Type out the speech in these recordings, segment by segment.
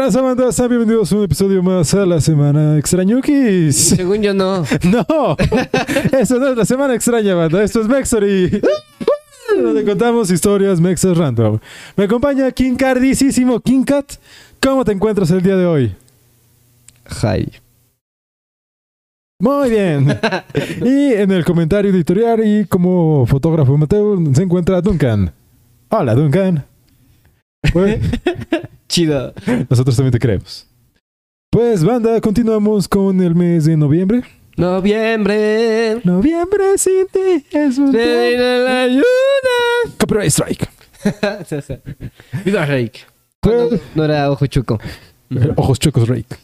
¿Qué tal, banda? Sean bienvenidos a un episodio más a la Semana Extrañukis. Según yo no. No, eso no es la Semana Extraña, banda. Esto es Mexory. Donde contamos historias mexas random. Me acompaña King Cardicísimo King Cat. ¿Cómo te encuentras el día de hoy? Hi. Muy bien. Y en el comentario editorial y como fotógrafo amateur se encuentra Duncan. Hola, Duncan. Pues, Chido. nosotros también te creemos. Pues, banda, continuamos con el mes de noviembre. Noviembre. Noviembre sin ti es un la ayuda. Copyright Strike. Viva Rake. Pues- No era ojo chuco. Ojos chocos, Rake.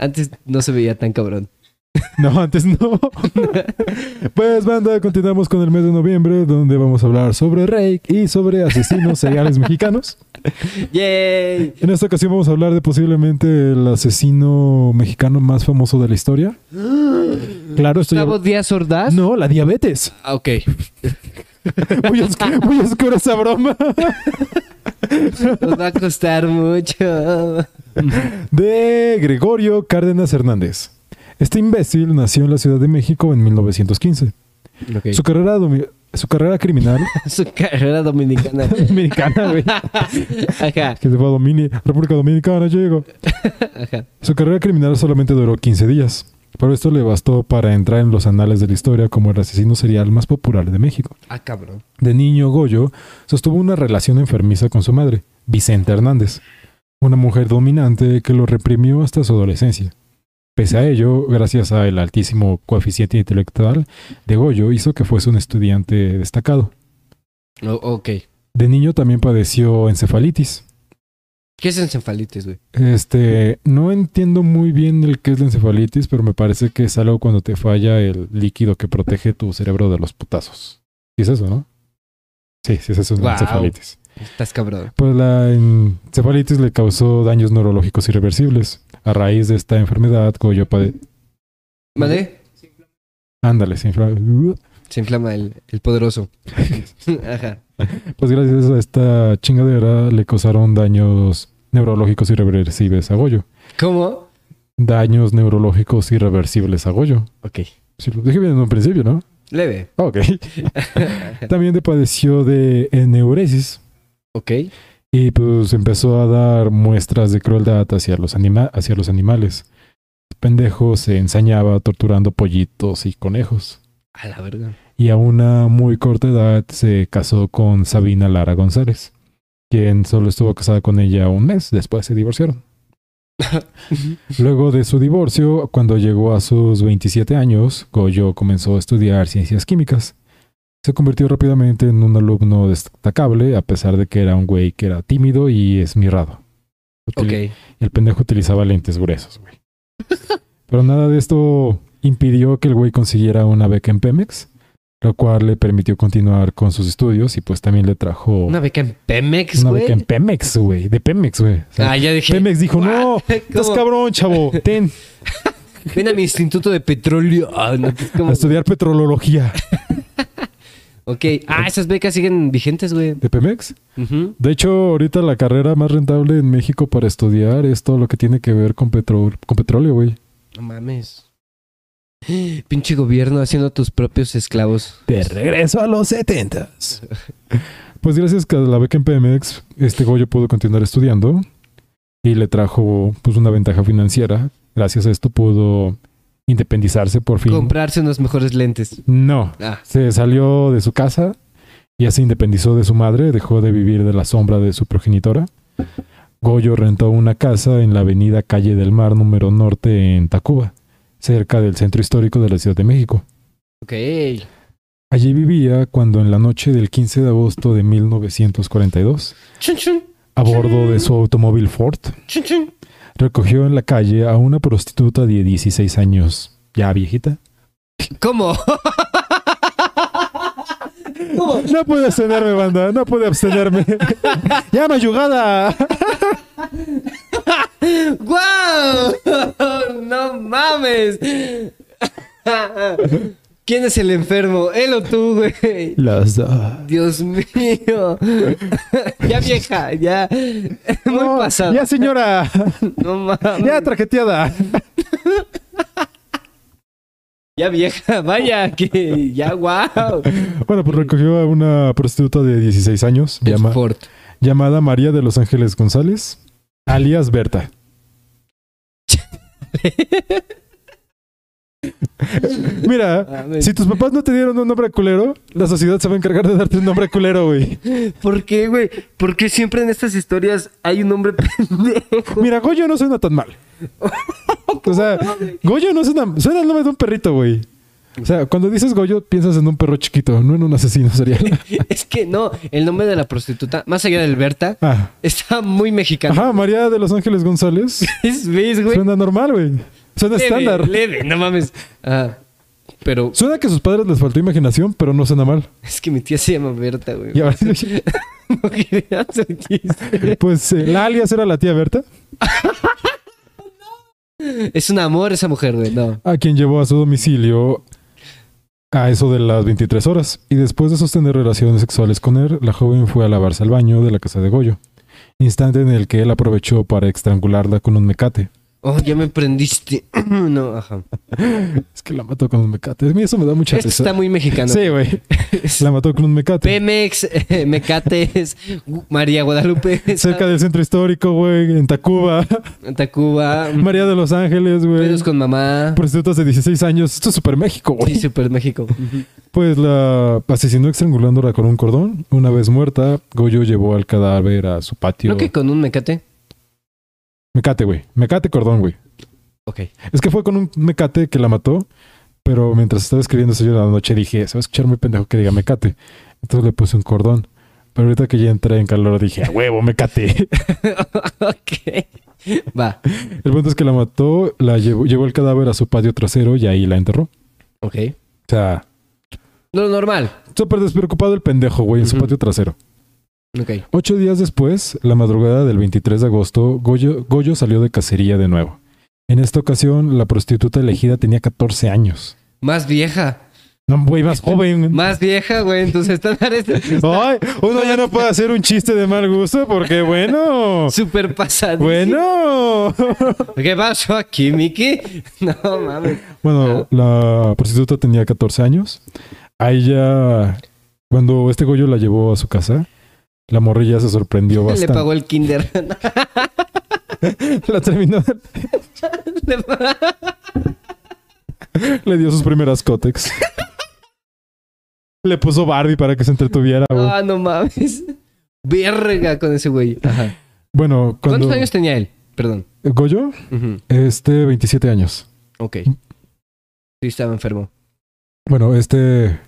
Antes no se veía tan cabrón. No, antes no. pues, banda, continuamos con el mes de noviembre, donde vamos a hablar sobre Rake y sobre asesinos seriales mexicanos. ¡Yay! En esta ocasión vamos a hablar de posiblemente el asesino mexicano más famoso de la historia. Claro, esto ya... ¿Gustavo Díaz Ordaz? No, la diabetes. Ah, ok. Muy, muy oscura esa broma. Nos va a costar mucho. De Gregorio Cárdenas Hernández. Este imbécil nació en la Ciudad de México en 1915. Ok. Su carrera, su carrera criminal Su carrera dominicana. americana, güey, Ajá. que se fue a Domini- República Dominicana, llegó. Ajá. Su carrera criminal solamente duró 15 días, pero esto le bastó para entrar en los anales de la historia como el asesino serial más popular de México. Ah, cabrón. De niño, Goyo sostuvo una relación enfermiza con su madre, Vicente Hernández, una mujer dominante que lo reprimió hasta su adolescencia. Pese a ello, gracias al altísimo coeficiente intelectual de Goyo, hizo que fuese un estudiante destacado. O- ok. De niño también padeció encefalitis. ¿Qué es encefalitis, güey? Este, no entiendo muy bien el qué es la encefalitis, pero me parece que es algo cuando te falla el líquido que protege tu cerebro de los putazos. ¿Y es eso, no? Sí, sí, es eso, es Guau. encefalitis. Estás cabrón. Pues la encefalitis le causó daños neurológicos irreversibles. A raíz de esta enfermedad, Goyo pade... ¿Vale? Ándale, se infla- Se inflama el, el poderoso. Ajá. Pues gracias a esta chingadera le causaron daños neurológicos irreversibles a Goyo. ¿Cómo? Daños neurológicos irreversibles a Goyo. Ok. Sí, lo dije bien en un principio, ¿no? Leve. Ok. También de padeció de eneuresis ok. Y pues empezó a dar muestras de crueldad hacia los, anima- hacia los animales. Pendejo se ensañaba torturando pollitos y conejos. A la verga. Y a una muy corta edad se casó con Sabina Lara González, quien solo estuvo casada con ella un mes, después se divorciaron. Luego de su divorcio, cuando llegó a sus 27 años, Goyo comenzó a estudiar ciencias químicas. Se convirtió rápidamente en un alumno destacable, a pesar de que era un güey que era tímido y esmirrado. Util- ok. El pendejo utilizaba lentes gruesos, güey. Pero nada de esto impidió que el güey consiguiera una beca en Pemex, lo cual le permitió continuar con sus estudios y pues también le trajo Una beca en Pemex, una güey. beca en Pemex, güey, de Pemex, güey. O sea, Ah, ya dije. Pemex dijo, no, estás cabrón, chavo, ten Ven a mi instituto de petróleo. Ah, a estudiar petrología. Ok. Ah, esas becas siguen vigentes, güey. ¿De Pemex? De hecho, ahorita la carrera más rentable en México para estudiar es todo lo que tiene que ver con, petro con petróleo, güey. No mames. Pinche gobierno haciendo tus propios esclavos. De regreso a los setentas. Pues gracias a la beca en Pemex, este Goyo pudo continuar estudiando y le trajo pues una ventaja financiera. Gracias a esto pudo independizarse por fin. Comprarse unos mejores lentes. No, Ah, se salió de su casa, ya se independizó de su madre, dejó de vivir de la sombra de su progenitora. Goyo rentó una casa en la avenida Calle del Mar número norte en Tacuba, cerca del centro histórico de la Ciudad de México. ok. Allí vivía cuando en la noche del 15 de agosto de 1942, Chun, chun, a bordo de su automóvil Ford. Recogió en la calle a una prostituta de 16 años, ya viejita. ¿Cómo? ¿Cómo? No pude abstenerme, banda, no pude abstenerme. ¡Ya, mayugada! ¡Guau! ¡No mames! ¿Quién es el enfermo? ¿Él o tú, güey? Las dos. Dios mío. ya vieja, ya. Muy No, pasado. Ya, señora. No mames. ya, traqueteada. Ya vieja, vaya, que ya, wow. Bueno, pues recogió a una prostituta de 16 años llama- llamada María de los Ángeles González, alias Berta. Mira, si tus papás no te dieron un nombre culero, la sociedad se va a encargar de darte un nombre culero, güey. ¿Por qué, güey? ¿Por qué siempre en estas historias hay un hombre pendejo? Mira, Goyo no suena tan mal. O sea, Goyo no suena... Suena el nombre de un perrito, güey. O sea, cuando dices Goyo, piensas en un perro chiquito, no en un asesino serial. Es que no, el nombre de la prostituta, más allá del Berta, Ah. está muy mexicano. Ajá, María de los Ángeles González. ¿Ves, ves, güey? Suena normal, güey. Suena Leve, estándar. Leve, no mames. Ah, pero Suena que a sus padres les faltó imaginación, pero no suena mal. es que mi tía se llama Berta, güey. Y ahora- pues eh, la alias era la tía Berta, Es un amor esa mujer, güey. No. a quien llevó a su domicilio a eso de las 23 horas. Y después de sostener relaciones sexuales con él, la joven fue a lavarse al baño de la casa de Goyo. Instante en el que él aprovechó para estrangularla con un mecate. Oh, ya me prendiste. no, ajá. Es que la mató con un mecate. A mí eso me da mucha Esto risa. está muy mexicano. Sí, güey. La mató con un mecate. Pemex, eh, Mecates, María Guadalupe, Cerca del centro histórico, güey, en Tacuba. Tacuba, María de los Ángeles, güey. pedos con mamá. Prostitutas de 16 años. Esto es súper México, güey. Sí, Super México. Pues la asesinó estrangulándola con un cordón. Una vez muerta, Goyo llevó al cadáver a su patio. ¿No que con un mecate? Mecate, güey. Mecate cordón, güey. Ok. Es que fue con un mecate que la mató. Pero mientras estaba escribiendo eso yo la noche dije, se va a escuchar muy pendejo que diga mecate. Entonces le puse un cordón. Pero ahorita que ya entré en calor dije, a huevo, mecate. ok. Va. El punto es que la mató, la llevó, llevó el cadáver a su patio trasero y ahí la enterró. Ok. O sea, Lo normal. súper despreocupado el pendejo, güey, en su patio trasero. Ocho días después, la madrugada del 23 de agosto, Goyo, Goyo salió de cacería de nuevo. En esta ocasión, la prostituta elegida tenía 14 años. Más vieja. No, güey, más joven. Más vieja, güey. Entonces están Ay, uno ya no puede hacer un chiste de mal gusto porque, bueno, súper pasadas. bueno. ¿Qué pasó aquí, Miki? No mames. Bueno, la prostituta tenía 14 años. A ella, cuando este Goyo la llevó a su casa, la morrilla se sorprendió Le bastante. pagó el kinder. La terminó, Le le dio sus primeras cótex. Le puso Barbie para que se entretuviera. güey. Ah, no mames. Verga con ese güey. Ajá. Bueno, cuando ¿Cuántos años tenía él? Perdón. Goyo, este 27 años. Ok. Sí, estaba enfermo. Bueno, este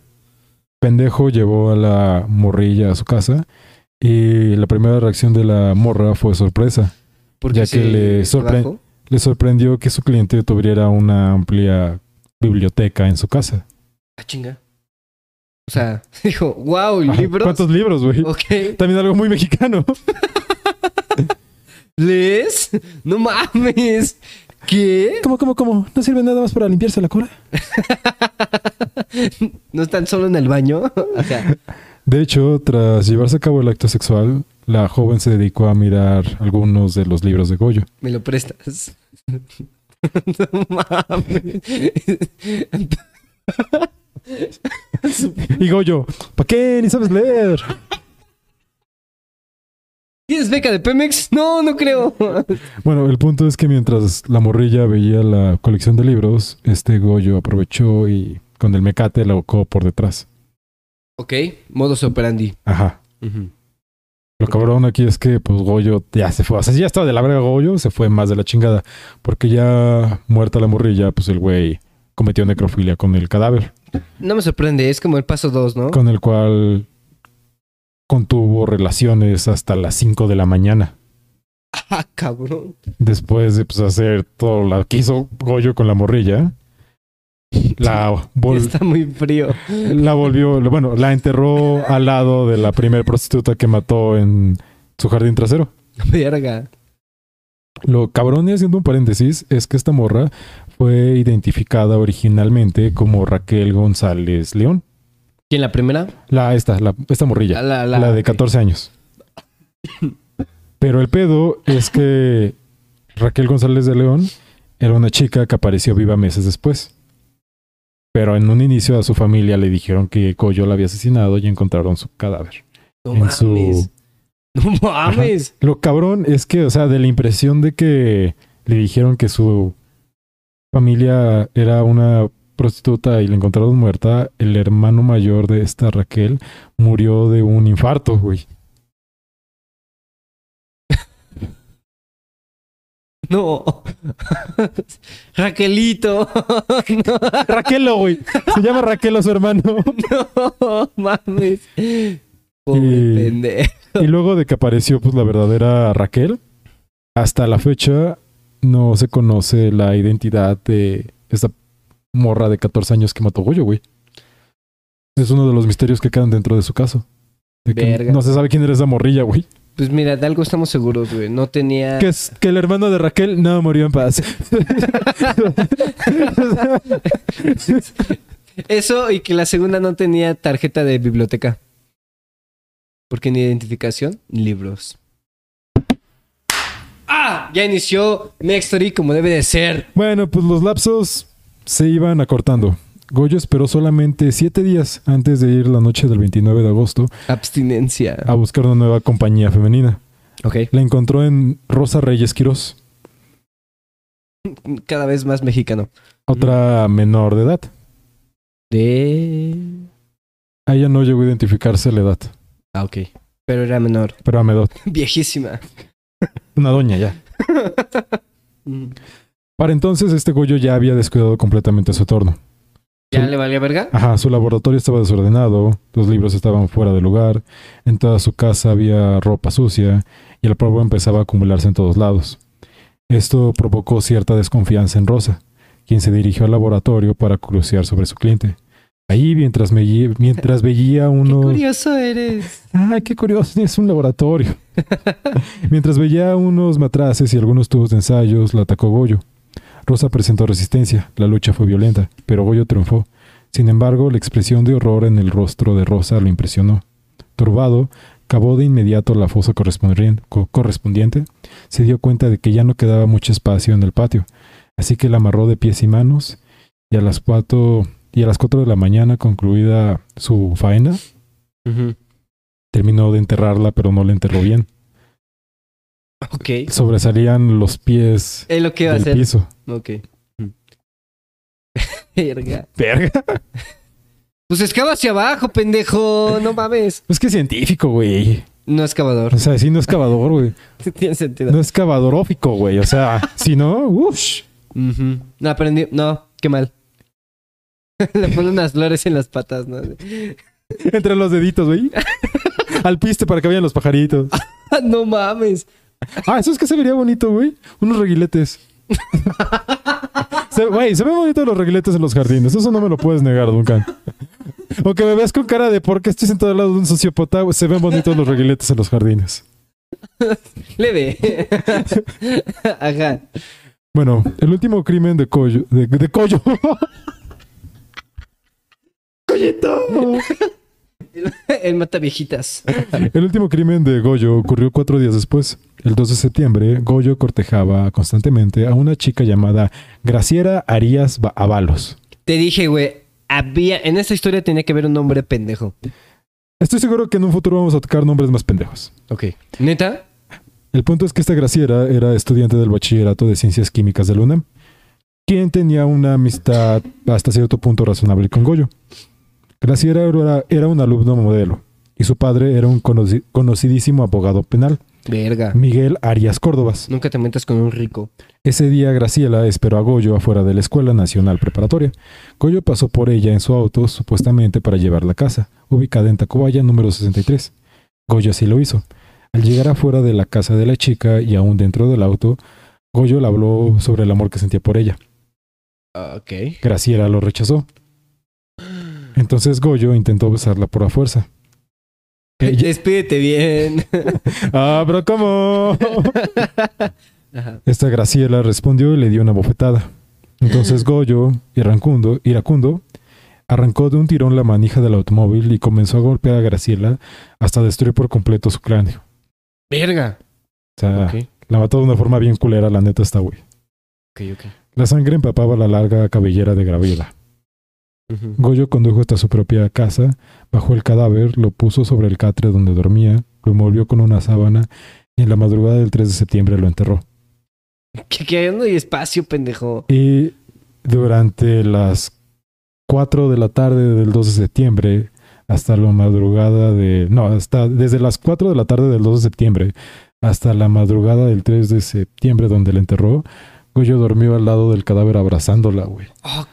pendejo llevó a la morrilla a su casa y la primera reacción de la morra fue sorpresa. Porque Ya que le sorpre- bajó. Le sorprendió que su cliente tuviera una amplia biblioteca en su casa. Ah, chinga. O sea, dijo, wow, libros. ¿Cuántos libros, güey? Ok. También algo muy mexicano. ¿Lees? No mames. ¿Qué? ¿Cómo, cómo, cómo? ¿No sirve nada más para limpiarse la cola? ¿No están solo en el baño? Ajá. De hecho, tras llevarse a cabo el acto sexual, la joven se dedicó a mirar algunos de los libros de Goyo. ¿Me lo prestas? no mames. Y Goyo, ¿para qué? Ni sabes leer. ¿Tienes beca de Pemex? No, no creo. Bueno, el punto es que mientras la morrilla veía la colección de libros, este Goyo aprovechó y con el mecate la ahorcó por detrás. Ok, modus operandi. Ajá. Lo cabrón aquí es que, pues, Goyo ya se fue. O sea, si ya estaba de la verga Goyo, se fue más de la chingada. Porque ya muerta la morrilla, pues el güey cometió necrofilia con el cadáver. No me sorprende, es como el paso 2, ¿no? Con el cual contuvo relaciones hasta las 5 de la mañana. Ah, cabrón. Después de pues, hacer todo lo que hizo Goyo con la morrilla. La, Está muy frío. la volvió, bueno, la enterró al lado de la primera prostituta que mató en su jardín trasero. Verga. Lo cabrón y haciendo un paréntesis es que esta morra fue identificada originalmente como Raquel González León. ¿Quién la primera? La esta, la, esta morrilla. La, La, la- de ok. 14 años. Pero el pedo es que Raquel González de León era una chica que apareció viva meses después. Pero en un inicio a su familia le dijeron que Goyo la había asesinado y encontraron su cadáver. No en mames. su- No mames. Lo cabrón es que, o sea, de la impresión de que le dijeron que su familia era una prostituta y la encontraron muerta, el hermano mayor de esta Raquel murió de un infarto, güey. No. Raquelito. no, Raquelo, güey. Se llama Raquelo su hermano. no mames. Pobre Y- pendejo. Y luego de que apareció, pues, la verdadera Raquel, hasta la fecha no se conoce la identidad de esta morra de 14 años que mató a Goyo, güey. Es uno de los misterios que quedan dentro de su caso. De que Verga. no se sabe quién era esa morrilla, güey. Pues mira, de algo estamos seguros, güey. No tenía. Que es que el hermano de Raquel no murió en paz. Eso y que la segunda no tenía tarjeta de biblioteca. Porque ni identificación, ni libros. ¡Ah! Ya inició Story como debe de ser. bueno, pues los lapsos se iban acortando. Goyo esperó solamente siete días antes de ir la noche del 29 de agosto Abstinencia. a buscar una nueva compañía femenina. Ok. La encontró en Rosa Reyes Quirós, Cada vez más mexicano. otra menor de edad. De. A ella no llegó a identificarse la edad, Ah, ok. Pero era menor. pero a Medot, Viejísima. una doña ya. Mm. Para entonces este Goyo ya había descuidado completamente su entorno. ¿Ya Sí. le valía verga? Ajá, su laboratorio estaba desordenado, los libros estaban fuera de lugar, en toda su casa había ropa sucia y el polvo empezaba a acumularse en todos lados. Esto provocó cierta desconfianza en Rosa, quien se dirigió al laboratorio para crucear sobre su cliente. Ahí, mientras, me, lle- mientras veía Qué unos... curioso eres. Ay, qué curioso, es un laboratorio. Mientras veía unos matraces y algunos tubos de ensayos, la atacó Goyo. Rosa presentó resistencia, la lucha fue violenta, pero Goyo triunfó. Sin embargo, la expresión de horror en el rostro de Rosa lo impresionó. Turbado, cavó de inmediato la fosa correspondien- co- correspondiente, se dio cuenta de que ya no quedaba mucho espacio en el patio, así que la amarró de pies y manos, y a las cuatro, y a las cuatro de la mañana, concluida su faena, terminó de enterrarla, pero no la enterró bien. Ok. Sobresalían los pies Es lo que iba a del hacer. piso. Ok. Verga. Verga. Pues excava hacia abajo, pendejo. No mames. Es que es científico, güey. No excavador. O sea, sí, no es cavador, güey. Tiene sentido. No es cavadorófico, güey. O sea, si no, uff. Ujú. No aprendí. No, qué mal. Le pone unas flores en las patas, ¿no? Entre los deditos, güey. Al piste para que vayan los pajaritos. No mames. Ah, eso es que se vería bonito, güey. Unos reguiletes. Se- Güey, se ven bonitos los reguiletes en los jardines. Eso no me lo puedes negar, Duncan. Aunque me veas con cara de por qué estoy sentado al lado de un sociópata, güey, se ven bonitos los reguiletes en los jardines. Leve. Ajá. Bueno, el último crimen de Coyo. De, de Coyo. ¡Collito! El mata viejitas. El último crimen de Goyo ocurrió cuatro días después. El 2 de septiembre, Goyo cortejaba constantemente a una chica llamada Graciera Arias Avalos. Te dije, güey. Había. En esta historia tenía que haber un nombre pendejo. Estoy seguro que en un futuro vamos a tocar nombres más pendejos. Ok. ¿Neta? El punto es que esta Graciera era estudiante del bachillerato de ciencias químicas de la UNAM, quien tenía una amistad hasta cierto punto razonable con Goyo. Graciera era, era un alumno modelo y su padre era un conoci- conocidísimo abogado penal, Verga. Miguel Arias Córdobas. Nunca te metas con un rico. Ese día Graciela esperó a Goyo afuera de la Escuela Nacional Preparatoria. Goyo pasó por ella en su auto, supuestamente para llevarla a casa, ubicada en Tacubaya número 63. Goyo así lo hizo. Al llegar afuera de la casa de la chica y aún dentro del auto, Goyo le habló sobre el amor que sentía por ella. Ok. Graciela lo rechazó. Entonces Goyo intentó besarla por la fuerza. Ella- Despídete bien. ah, pero ¿cómo? Ajá. Esta Graciela respondió y le dio una bofetada. Entonces Goyo, iracundo, iracundo, arrancó de un tirón la manija del automóvil y comenzó a golpear a Graciela hasta destruir por completo su cráneo. Verga. O sea, la mató de una forma bien culera, la neta está güey. La sangre empapaba la larga cabellera de Graviela. Goyo condujo hasta su propia casa, bajó el cadáver, lo puso sobre el catre donde dormía, lo envolvió con una sábana y en la madrugada del 3 de septiembre lo enterró. Que, que no hay espacio, pendejo. Y durante las 4 de la tarde del 2 de septiembre hasta la madrugada de... No, hasta desde las 4 de la tarde del 2 de septiembre hasta la madrugada del 3 de septiembre donde la enterró, Goyo dormió al lado del cadáver abrazándola, güey. Oh,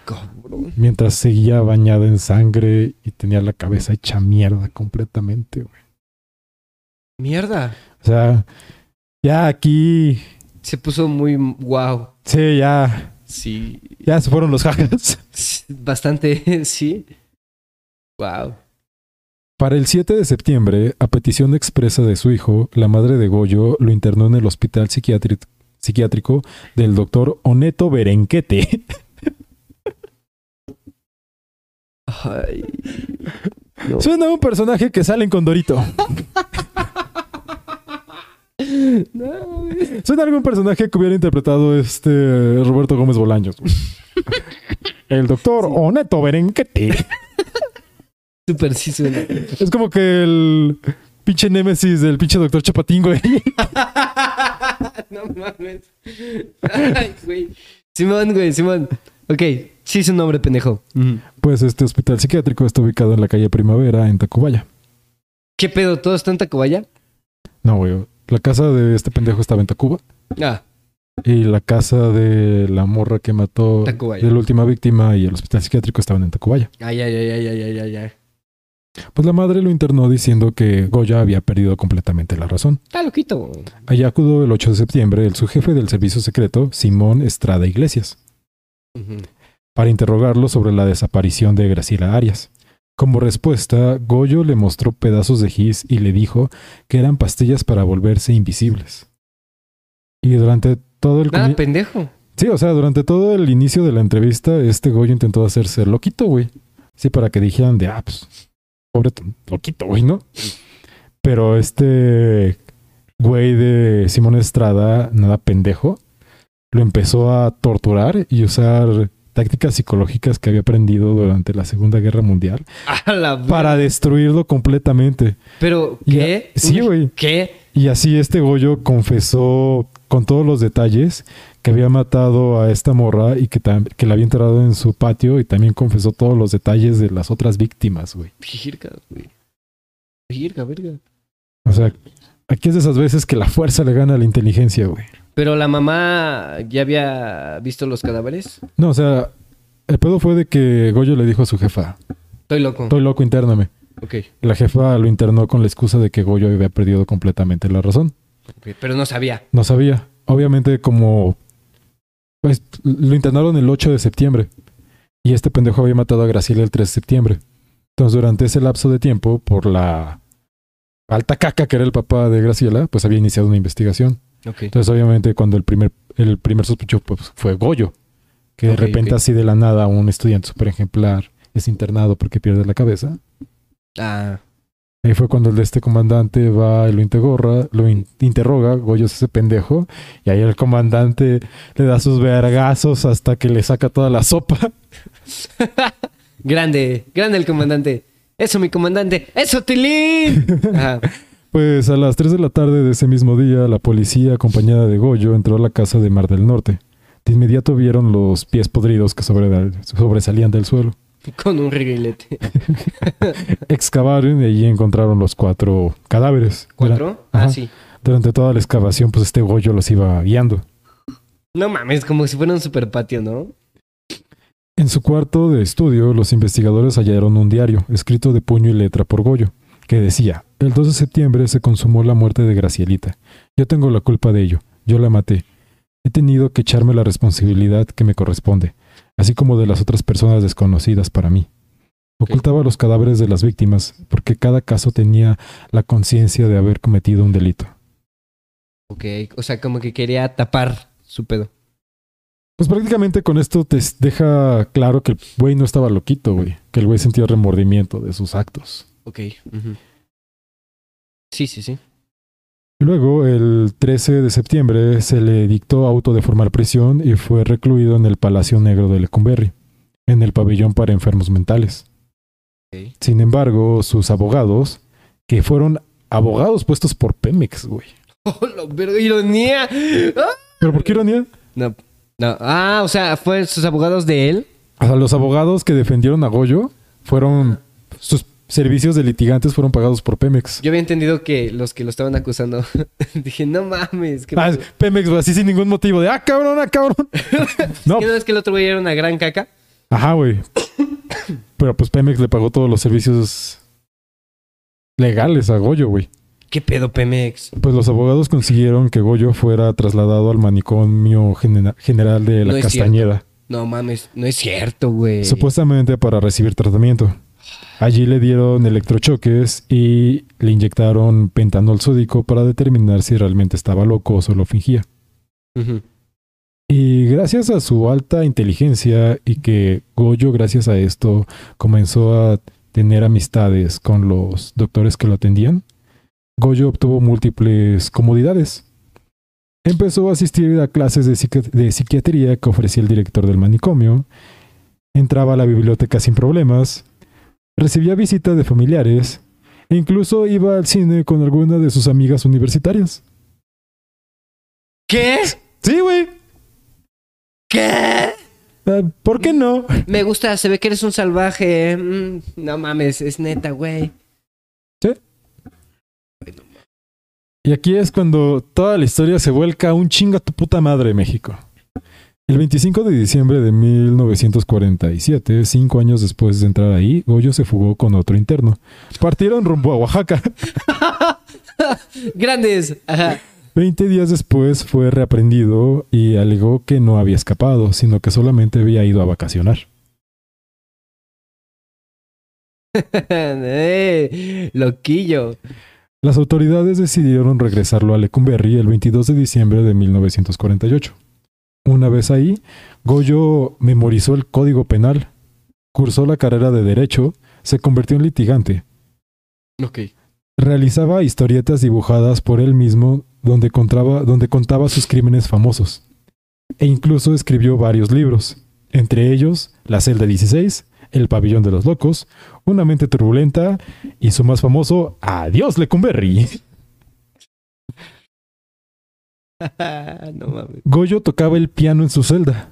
cabrón. Mientras seguía bañada en sangre y tenía la cabeza hecha mierda completamente, güey. Mierda. O sea, ya aquí... Se puso muy wow. Sí, ya... Sí. Ya se fueron los jajas. Bastante, sí. Wow. Para el 7 de septiembre, a petición expresa de su hijo, la madre de Goyo lo internó en el hospital psiquiátrico del doctor Oneto Berenquete. Ay. No. Suena a un personaje que sale en Condorito. No. Suena a algún personaje que hubiera interpretado este Roberto Gómez Bolaños. El doctor Oneto Berenquete. Súper sí suena. Es como que el pinche némesis del pinche doctor Chapatín, güey. no mames. Ay, güey. Simón, güey, Simón. Ok, sí es un nombre pendejo. Pues este hospital psiquiátrico está ubicado en la calle Primavera, en Tacubaya. ¿Qué pedo? ¿Todo está en Tacubaya? No, güey. La casa de este pendejo estaba en Tacuba. Ah, Y la casa de la morra que mató Tacubaya. de la última víctima y el hospital psiquiátrico estaban en Tacubaya. ay, ay, ay, ay, ay, ay, ay, ay. Pues la madre lo internó diciendo que Goya había perdido completamente la razón. Está loquito. Allá acudió el 8 de septiembre el subjefe del servicio secreto, Simón Estrada Iglesias, Para interrogarlo sobre la desaparición de Graciela Arias. Como respuesta, Goyo le mostró pedazos de gis y le dijo que eran pastillas para volverse invisibles. Y durante todo el... Nada, pendejo. Sí, o sea, durante todo el inicio de la entrevista, este Goyo intentó hacerse loquito, güey. Sí, para que dijeran de, ah, pues, pobre loquito, güey, ¿no? Pero este güey de Simón Estrada, nada pendejo, lo empezó a torturar y usar tácticas psicológicas que había aprendido durante la Segunda Guerra Mundial para destruirlo completamente. Pero, ¿qué? a- sí, güey. ¿Qué? Y así este Goyo confesó con todos los detalles que había matado a esta morra y que, que la había enterrado en su patio y también confesó todos los detalles de las otras víctimas, güey. Virga, güey. Virga, verga. O sea, aquí es de esas veces que la fuerza le gana a la inteligencia, güey. Pero la mamá ya había visto los cadáveres. No, o sea, el pedo fue de que Goyo le dijo a su jefa, Estoy loco. estoy loco, intername. Ok. La jefa lo internó con la excusa de que Goyo había perdido completamente la razón. ok, Pero no sabía. No sabía. Obviamente como... Pues lo internaron el 8 de septiembre. Y este pendejo había matado a Graciela el 3 de septiembre. Entonces durante ese lapso de tiempo, por la alta caca que era el papá de Graciela, pues había iniciado una investigación. Entonces obviamente cuando el primer, el primer sospechoso pues, fue Goyo. Que de repente así de la nada un estudiante súper ejemplar es internado porque pierde la cabeza. Ah. Ahí fue cuando el de este comandante va y lo interroga, lo in- interroga, Goyo es ese pendejo, y ahí el comandante le da sus vergazos hasta que le saca toda la sopa. Grande, grande el comandante. Eso, mi comandante. Eso, Tilín. Ajá. Pues a las 3 de la tarde de ese mismo día, la policía, acompañada de Goyo, entró a la casa de Mar del Norte. De inmediato vieron los pies podridos que sobre- sobresalían del suelo. Con un reguilete. Excavaron y allí encontraron los cuatro cadáveres. ¿Cuatro? Ah, Ajá. sí. Durante toda la excavación, pues este Goyo los iba guiando. No mames, como si fuera un super patio, ¿no? En su cuarto de estudio, los investigadores hallaron un diario, escrito de puño y letra por Goyo, que decía, el 2 de septiembre se consumó la muerte de Gracielita. Yo tengo la culpa de ello. Yo la maté. He tenido que echarme la responsabilidad que me corresponde, así como de las otras personas desconocidas para mí. Ocultaba los cadáveres de las víctimas, porque cada caso tenía la conciencia de haber cometido un delito. Ok, o sea, como que quería tapar su pedo. Pues prácticamente con esto te deja claro que el güey no estaba loquito, güey. Que el güey sentía remordimiento de sus actos. Ok. ujú. Sí, sí, sí. Luego, el 13 de septiembre, se le dictó auto de formar prisión y fue recluido en el Palacio Negro de Lecumberri, en el pabellón para enfermos mentales. Sin embargo, sus abogados, que fueron abogados puestos por Pemex, güey. ¡Oh, la verga! ¡Ironía! ¡Ah! ¿Pero por qué ironía? No, no. Ah, o sea, ¿fue sus abogados de él? O sea, los abogados que defendieron a Goyo fueron. Sus servicios de litigantes fueron pagados por Pemex. Yo había entendido que los que lo estaban acusando. Dije, no mames. ¿qué Ah? Pemex, así sin ningún motivo de, ah, cabrón, ah, cabrón. no, ¿Qué no es que el otro güey era una gran caca? ajá, güey. Pero pues Pemex le pagó todos los servicios legales a Goyo, güey. ¿Qué pedo, Pemex? Pues los abogados consiguieron que Goyo fuera trasladado al manicomio genera- general de la No Castañeda, No mames, no es cierto, güey. supuestamente para recibir tratamiento. Allí le dieron electrochoques y le inyectaron pentanol sódico para determinar si realmente estaba loco o solo fingía. Y gracias a su alta inteligencia y que Goyo, gracias a esto, comenzó a tener amistades con los doctores que lo atendían, Goyo obtuvo múltiples comodidades. Empezó a asistir a clases de, psiqui- de psiquiatría que ofrecía el director del manicomio, entraba a la biblioteca sin problemas, recibía visitas de familiares e incluso iba al cine con alguna de sus amigas universitarias. ¿Qué? Sí, güey. ¿Qué? Ah, ¿Por qué no? Me gusta, se ve que eres un salvaje. Mm, no mames, es neta, güey. Y aquí es cuando toda la historia se vuelca a un chinga tu puta madre, México. El 25 de diciembre de 1947, cinco años después de entrar ahí, Goyo se fugó con otro interno. Partieron rumbo a Oaxaca. Grandes. Ajá. Veinte días después fue reaprendido y alegó que no había escapado, sino que solamente había ido a vacacionar. Eh, loquillo. Las autoridades decidieron regresarlo a Lecumberri el 22 de diciembre de 1948. Una vez ahí, Goyo memorizó el código penal, cursó la carrera de Derecho, se convirtió en litigante, Ok. realizaba historietas dibujadas por él mismo donde contaba, donde contaba sus crímenes famosos, e incluso escribió varios libros, entre ellos La celda 16, El pabellón de los locos, Una mente turbulenta y su más famoso Adiós Lecumberri. no mames. Goyo tocaba el piano en su celda.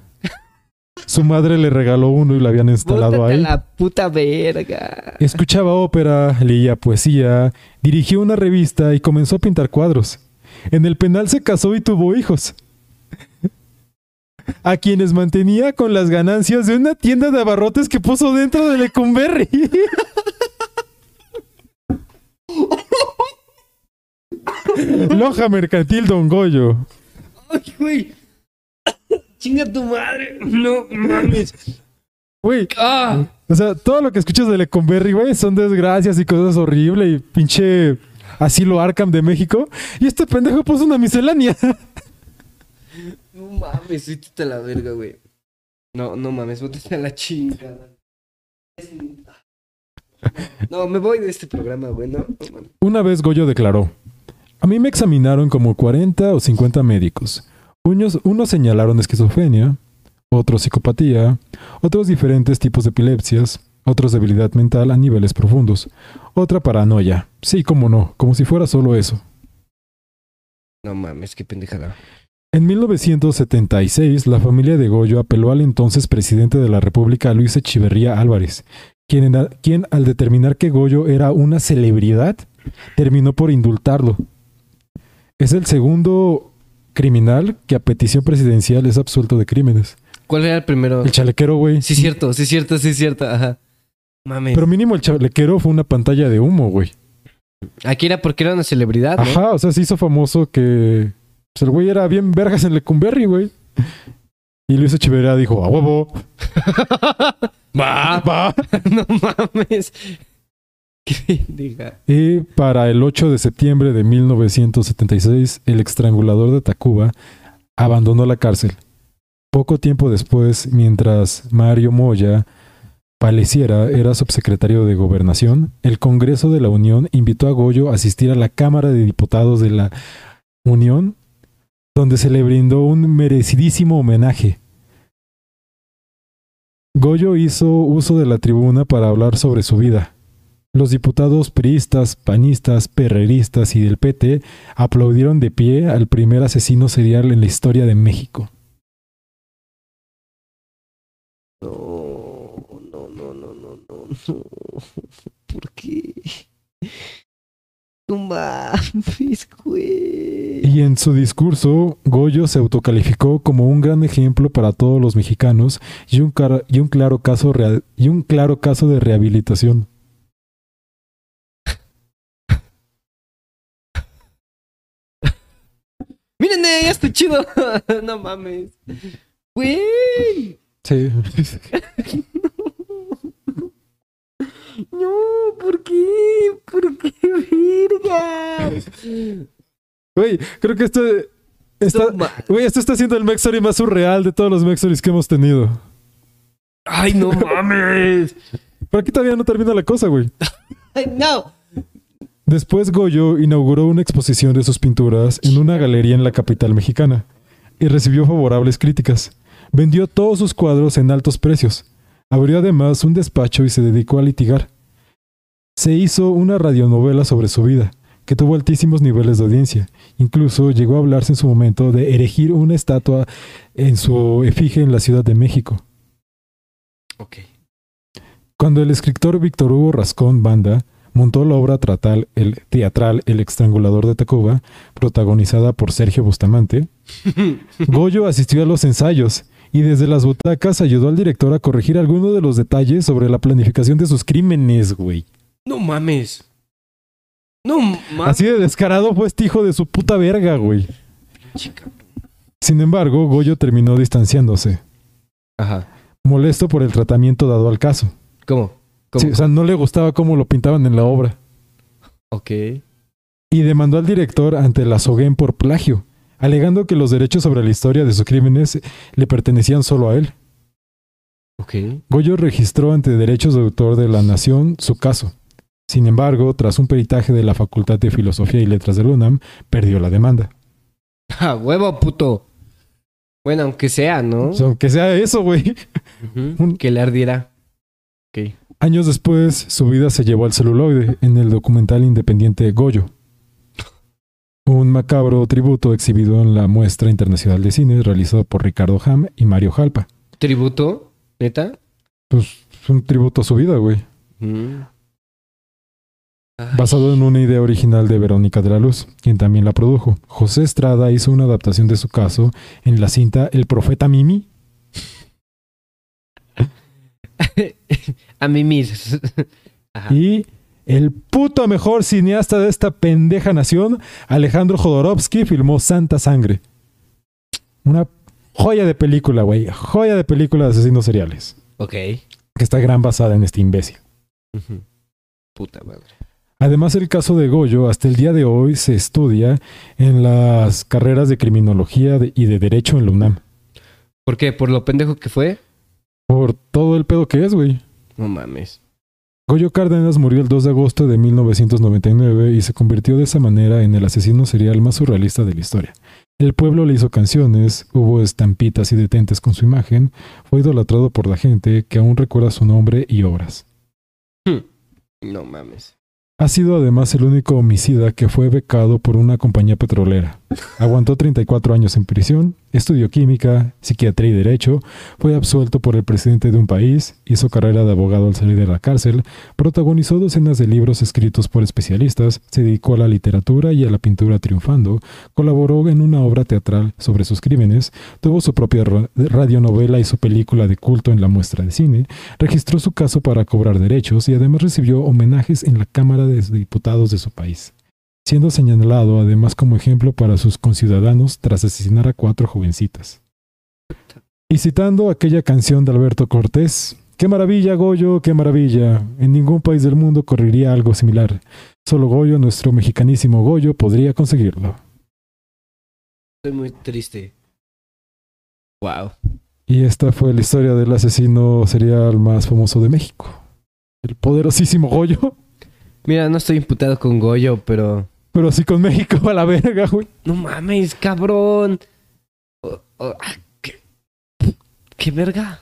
Su madre le regaló uno y lo habían instalado ahí. la puta verga. Escuchaba ópera, leía poesía, dirigió una revista y comenzó a pintar cuadros. En el penal se casó y tuvo hijos. A quienes mantenía con las ganancias de una tienda de abarrotes que puso dentro de Lecumberri. Loja mercantil Don Goyo. Ay, güey. Chinga tu madre. No mames. Güey, Ah. O sea, todo lo que escuchas de Lecumberri, güey, son desgracias y cosas horribles y pinche asilo Arkham de México. Y este pendejo puso una miscelánea. No mames, vete a la verga, güey. No, no mames, bótate a la chingada. No, me voy de este programa, güey. No, no mames. Una vez Goyo declaró, a mí me examinaron como 40 o 50 médicos. Unos, unos señalaron esquizofrenia, otros psicopatía, otros diferentes tipos de epilepsias, otros debilidad mental a niveles profundos, otra paranoia. Sí, como no, como si fuera solo eso. No mames, qué pendejada. En 1976, la familia de Goyo apeló al entonces presidente de la República, Luis Echeverría Álvarez, quien, en- quien al determinar que Goyo era una celebridad, terminó por indultarlo. Es el segundo criminal que a petición presidencial es absuelto de crímenes. ¿Cuál era el primero? El chalequero, güey. Sí, cierto, sí, cierto, sí, cierto. Ajá. Mames. Pero mínimo el chalequero fue una pantalla de humo, güey. Aquí era porque era una celebridad, ¿no? Ajá, o sea, se hizo famoso que pues, el güey era bien vergas en Lecumberri, güey. Y Luis Echeverría dijo, a huevo, Va. va. no mames. Y para el 8 de septiembre de 1976, el estrangulador de Tacuba abandonó la cárcel. Poco tiempo después, mientras Mario Moya Paleciera era subsecretario de Gobernación, el Congreso de la Unión invitó a Goyo a asistir a la Cámara de Diputados de la Unión, donde se le brindó un merecidísimo homenaje. Goyo hizo uso de la tribuna para hablar sobre su vida. Los diputados priistas, panistas, perreristas y del PT aplaudieron de pie al primer asesino serial en la historia de México. No, no, no, no, no, no, no. ¿Por qué? No mames, güey. Y en su discurso, Goyo se autocalificó como un gran ejemplo para todos los mexicanos y un, car- y un claro, caso rea- y un claro caso de rehabilitación. Ya estoy chido. no mames. Güey. Sí. No, ¿por qué? ¿Por qué, verga? Güey, creo que esto está, güey, esto está siendo el Mexory más surreal de todos los Mexories que hemos tenido. Ay, no mames. Pero aquí todavía no termina la cosa, güey. No. Después Goyo inauguró una exposición de sus pinturas en una galería en la capital mexicana y recibió favorables críticas. Vendió todos sus cuadros en altos precios. Abrió además un despacho y se dedicó a litigar. Se hizo una radionovela sobre su vida, que tuvo altísimos niveles de audiencia. Incluso llegó a hablarse en su momento de erigir una estatua en su efigie en la Ciudad de México. Ok. Cuando el escritor Víctor Hugo Rascón Banda montó la obra teatral El, teatral el Estrangulador de Tacuba, protagonizada por Sergio Bustamante, Goyo asistió a los ensayos y desde las butacas ayudó al director a corregir algunos de los detalles sobre la planificación de sus crímenes, güey. No mames. No mames. Así de descarado fue este hijo de su puta verga, güey. Chica. Sin embargo, Goyo terminó distanciándose, Ajá. molesto por el tratamiento dado al caso. ¿Cómo? O sea, no le gustaba cómo lo pintaban en la obra. ok. y demandó al director ante la SOGEN por plagio, alegando que los derechos sobre la historia de sus crímenes le pertenecían solo a él. Ok. Goyo registró ante derechos de autor de la Nación su caso. Sin embargo, tras un peritaje de la Facultad de Filosofía y Letras de la UNAM, perdió la demanda. Ah, huevo, puto. Bueno, aunque sea, ¿no? O sea, aunque sea eso, güey. Un- Que le ardiera. Ok. Años después, su vida se llevó al celuloide en el documental independiente Goyo. Un macabro tributo exhibido en la Muestra Internacional de Cine realizado por Ricardo Ham y Mario Jalpa. ¿Tributo? ¿Neta? Pues es un tributo a su vida, güey. Mm. Basado en una idea original de Verónica de la Luz, quien también la produjo. José Estrada hizo una adaptación de su caso en la cinta El Profeta Mimi. A mimir. Ajá. Y el puto mejor cineasta de esta pendeja nación, Alejandro Jodorowsky, filmó Santa Sangre. Una joya de película, güey. Joya de película de asesinos seriales. Ok. Que está gran basada en este imbécil. Puta madre. Además, el caso de Goyo hasta el día de hoy se estudia en las carreras de criminología y de derecho en la UNAM. ¿Por qué? ¿Por lo pendejo que fue? Por todo el pedo que es, güey. No mames. Goyo Cárdenas murió el 2 de agosto de 1999 y se convirtió de esa manera en el asesino serial más surrealista de la historia. El pueblo le hizo canciones, hubo estampitas y detentes con su imagen, fue idolatrado por la gente que aún recuerda su nombre y obras. No mames. Ha sido además el único homicida que fue becado por una compañía petrolera. Aguantó 34 años en prisión, estudió química, psiquiatría y derecho, fue absuelto por el presidente de un país, hizo carrera de abogado al salir de la cárcel, protagonizó docenas de libros escritos por especialistas, se dedicó a la literatura y a la pintura triunfando, colaboró en una obra teatral sobre sus crímenes, tuvo su propia ra- radionovela y su película de culto en la muestra de cine, registró su caso para cobrar derechos y además recibió homenajes en la Cámara de Diputados de su país, siendo señalado además como ejemplo para sus conciudadanos tras asesinar a cuatro jovencitas. Y citando aquella canción de Alberto Cortés, ¡Qué maravilla, Goyo, qué maravilla! En ningún país del mundo correría algo similar. Solo Goyo, nuestro mexicanísimo Goyo, podría conseguirlo. Estoy muy triste. Wow. Y esta fue la historia del asesino serial más famoso de México. El poderosísimo Goyo. Mira, no estoy imputado con Goyo, pero. Pero sí con México a la verga, güey. No mames, cabrón. Ah, ¿qué, ¿Qué verga?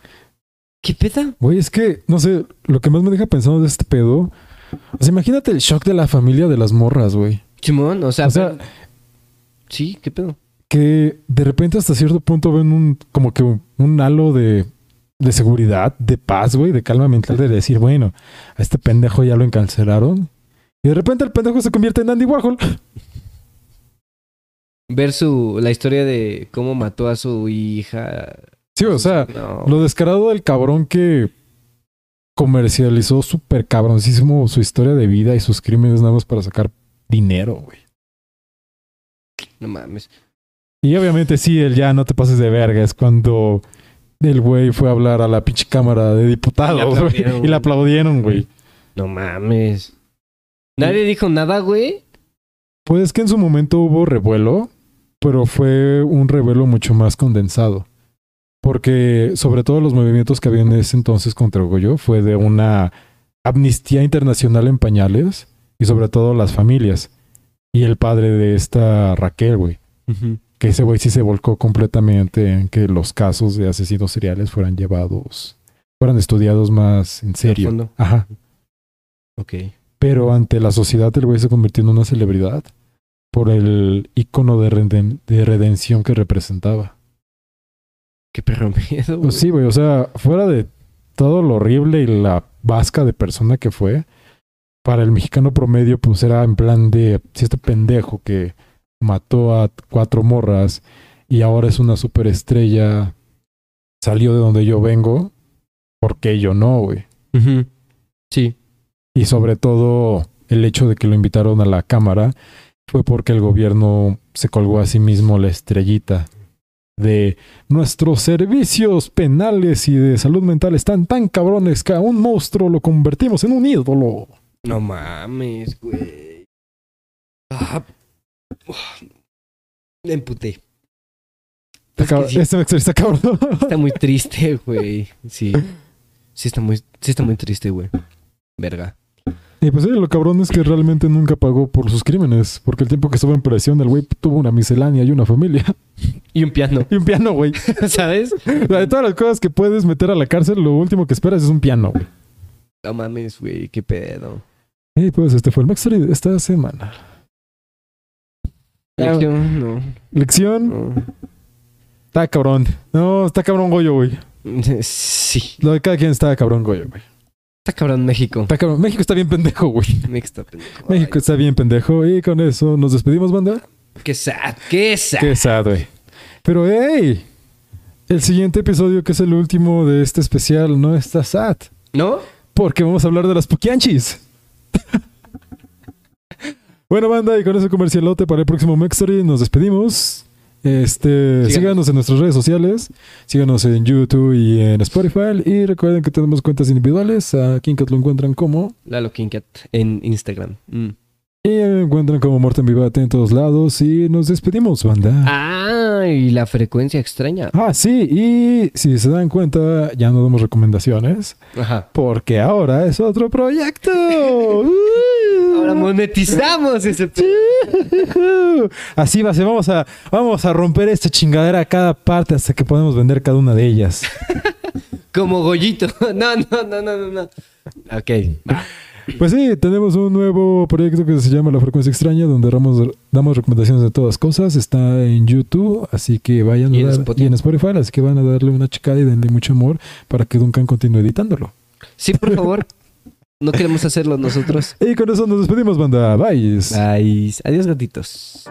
¿Qué peda? Güey, es que, no sé, lo que más me deja pensando de este pedo. O sea, imagínate el shock de la familia de las morras, güey. Simón, o sea, O sea- pero- sí, ¿qué pedo? Que de repente hasta cierto punto ven un, como que un, un halo de, de seguridad, de paz, güey, de calma mental, de decir, bueno, a este pendejo ya lo encarcelaron. Y de repente el pendejo se convierte en Andy Warhol. Ver su, la historia de cómo mató a su hija. Sí, o sea, No. lo descarado del cabrón que comercializó súper cabroncísimo su historia de vida y sus crímenes nada más para sacar dinero, güey. No mames. Y obviamente sí, el ya no te pases de verga es cuando el güey fue a hablar a la pinche cámara de diputados, güey, y le aplaudieron, güey. No mames. Nadie dijo nada, güey. Pues que en su momento hubo revuelo, pero fue un revuelo mucho más condensado. Porque sobre todo los movimientos que había en ese entonces contra Goyo fue de una amnistía internacional en pañales y sobre todo las familias. Y el padre de esta Raquel, güey. Que ese güey sí se volcó completamente en que los casos de asesinos seriales fueran llevados, fueran estudiados más en serio. Ajá. Ok. Pero ante la sociedad el güey se convirtió en una celebridad por el icono de, reden- de redención que representaba. Qué perro miedo. güey. Pues sí, güey, o sea, fuera de todo lo horrible y la vasca de persona que fue, para el mexicano promedio pues era en plan de, si este pendejo que mató a cuatro morras y ahora es una superestrella, salió de donde yo vengo, ¿por qué yo no, güey? Sí. Y sobre todo el hecho de que lo invitaron a la cámara fue porque el gobierno se colgó a sí mismo la estrellita de nuestros servicios penales y de salud mental están tan cabrones que a un monstruo lo convertimos en un ídolo. No mames, güey. Ah. Me emputé. Está Es que sí, Este está cabrón. está muy triste, güey. Sí. Sí está muy, sí está muy triste, güey. Verga. Y pues sí, lo cabrón es que realmente nunca pagó por sus crímenes, porque el tiempo que estuvo en prisión el güey tuvo una miscelánea y una familia. Y un piano, Y un piano, güey. ¿sabes? De todas las cosas que puedes meter a la cárcel, lo último que esperas es un piano, güey. No mames, güey. Qué pedo. Y pues este fue el Max de esta semana. Ah. Lección, no. Lección, no. está cabrón. No, está cabrón Goyo, güey. Sí. Lo de cada quien está cabrón Goyo, güey. Está cabrón México. Está cabrón. México está bien pendejo, güey. México está pendejo. México está bien pendejo. Y con eso nos despedimos, banda. Qué sad, qué sad. Qué sad, güey. Pero, hey, el siguiente episodio, que es el último de este especial, no está sad. ¿No? Porque vamos a hablar de las Pokianchis. bueno, banda, y con ese comercialote para el próximo Mextory nos despedimos. Este, Síganos. síganos en nuestras redes sociales, síganos en YouTube y en Spotify y recuerden que tenemos cuentas individuales, en Cat lo encuentran como Lalo Kinkat en Instagram. Mm. Y me encuentran como Morten Vivate en todos lados y nos despedimos, banda. Ah, y la frecuencia extraña. Ah, sí, y si se dan cuenta, ya no damos recomendaciones Ajá. porque ahora es otro proyecto. Ahora monetizamos ese. Así va a ser, vamos a, vamos a romper esta chingadera a cada parte hasta que podamos vender cada una de ellas. Como Goyito. No, no, no, no, no, no. Ok. va. Pues sí, tenemos un nuevo proyecto que se llama La Frecuencia Extraña, donde damos, damos recomendaciones de todas cosas. Está en YouTube, así que vayan Y a dar- Spotify. y en Spotify, así que van a darle una checada y denle mucho amor para que Duncan continúe editándolo. Sí, por favor. No queremos hacerlo nosotros. Y con eso nos despedimos, banda. Bye. Bye. Adiós, gatitos.